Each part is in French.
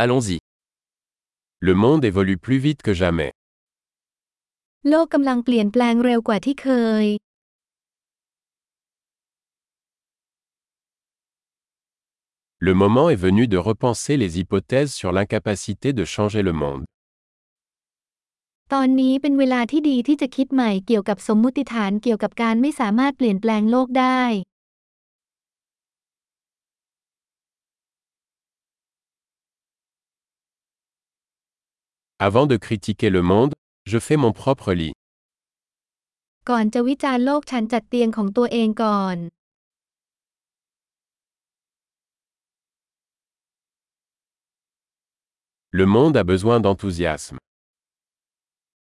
Allons-y. Le monde évolue plus vite que jamais. โลกกำลังเปลี่ยนแปลงเร็วกว่าที่เคย Le moment est venu de repenser les hypothèses sur l'incapacité de changer le monde. ตอนนี้เป็นเวลาที่ดีที่จะคิดใหม่เกี่ยวกับสมมุติฐานเกี่ยวกับการไม่สามารถเปลี่ยนแปลงโลกได้ Avant de critiquer le monde, je fais mon propre lit. ก่อนจะวิจารณ์โลกฉันจัดเตียงของตัวเองก่อน Le monde a besoin d'enthousiasme.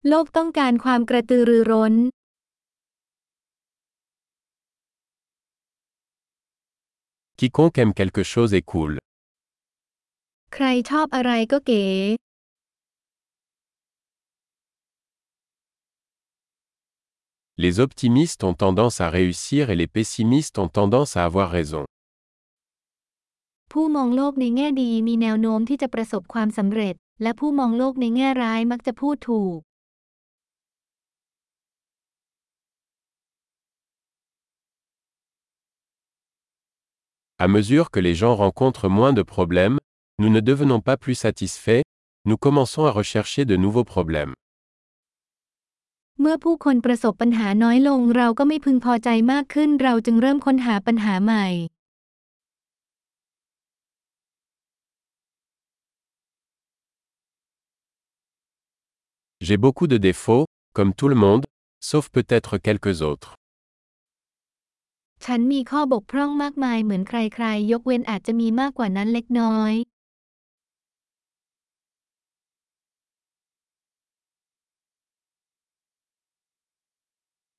โลกต้องการความกระตือรือร้น Quiconque aime quelque chose est cool. ใครชอบอะไรก็เก๋ Les optimistes ont tendance à réussir et les pessimistes ont tendance à avoir raison. À mesure que les gens rencontrent moins de problèmes, nous ne devenons pas plus satisfaits, nous commençons à rechercher de nouveaux problèmes. เมื่อผู้คนประสบปัญหาน้อยลงเราก็ไม่พึงพอใจมากขึ้น เราจึงเริ่มค้นหาปัญหาใหม่ J'ai beaucoup de défauts, comme tout le monde, sauf peut-être quelques autres. ฉันมีข้อบกพร่องมากมายเหมือนใครๆ ยกเว้นอาจจะมีมากกว่านั้นเล็กน้อย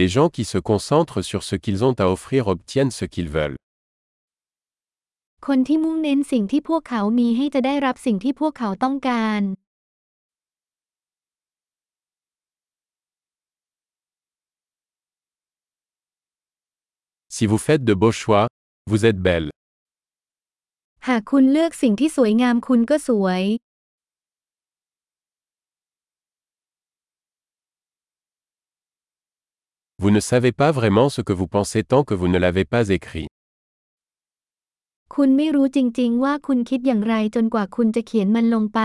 Les gens qui se concentrent sur ce qu'ils ont à offrir obtiennent ce qu'ils veulent. คนที่มุ่งเน้นสิ่งที่พวกเขามีให้จะได้รับสิ่งที่พวกเขาต้องการ Si vous faites de beaux choix, vous êtes belle. หากคุณเลือกสิ่งที่สวยงามคุณก็สวย Vous ne savez pas vraiment ce que vous pensez tant que vous ne l'avez pas écrit. คุณไม่รู้จริง ๆ ว่าคุณคิดอย่างไรจนกว่าคุณจะเขียนมันลงไป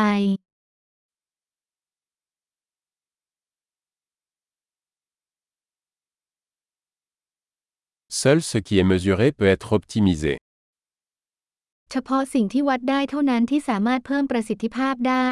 Seul ce qui est mesuré peut être optimisé. เฉพาะสิ่งที่วัดได้เท่านั้นที่สามารถเพิ่มประสิทธิภาพได้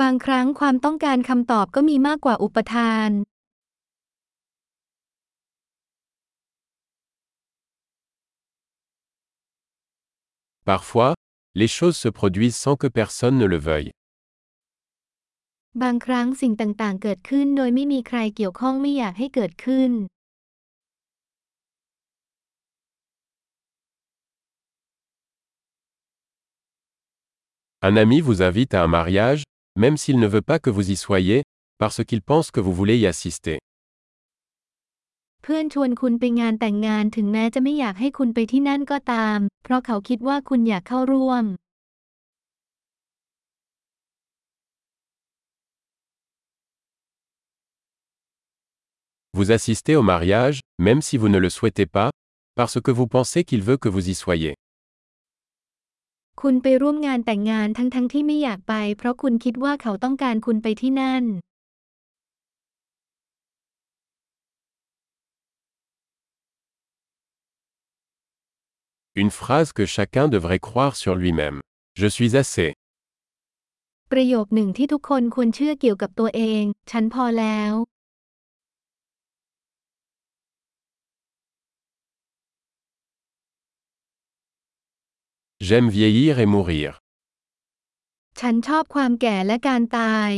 บางครั้งความต้องการคำตอบก็มีมากกว่าอุปทาน Parfois, les choses se produisent sans que personne ne le veuille. บางครั้งสิ่งต่างๆ เกิดขึ้นโดยไม่มีใครเกี่ยวข้องไม่อยากให้เกิดขึ้น Un ami vous invite à un mariage, même s'il ne veut pas que vous y soyez, parce qu'il pense que vous voulez y assister. เพื่อนชวนคุณไปงานแต่งงานถึงแม้จะไม่อยากให้คุณไปที่นั่นก็ตาม เพราะเขาคิดว่าคุณอยากเข้าร่วม Vous assistez au mariage, même si vous ne le souhaitez pas, parce que vous pensez qu'il veut que vous y soyez. คุณไปร่วมงานแต่งงานทั้งๆทที่ไม่อยากไป เพราะคุณคิดว่าเขาต้องการคุณไปที่นั่น Une phrase que chacun devrait croire sur lui-même. Je suis assez. ประโยคหนึ่งที่ทุกคนควรเชื่อเกี่ยวกับตัวเอง ฉันพอแล้ว J'aime vieillir et mourir. ฉันชอบความแก่และการตาย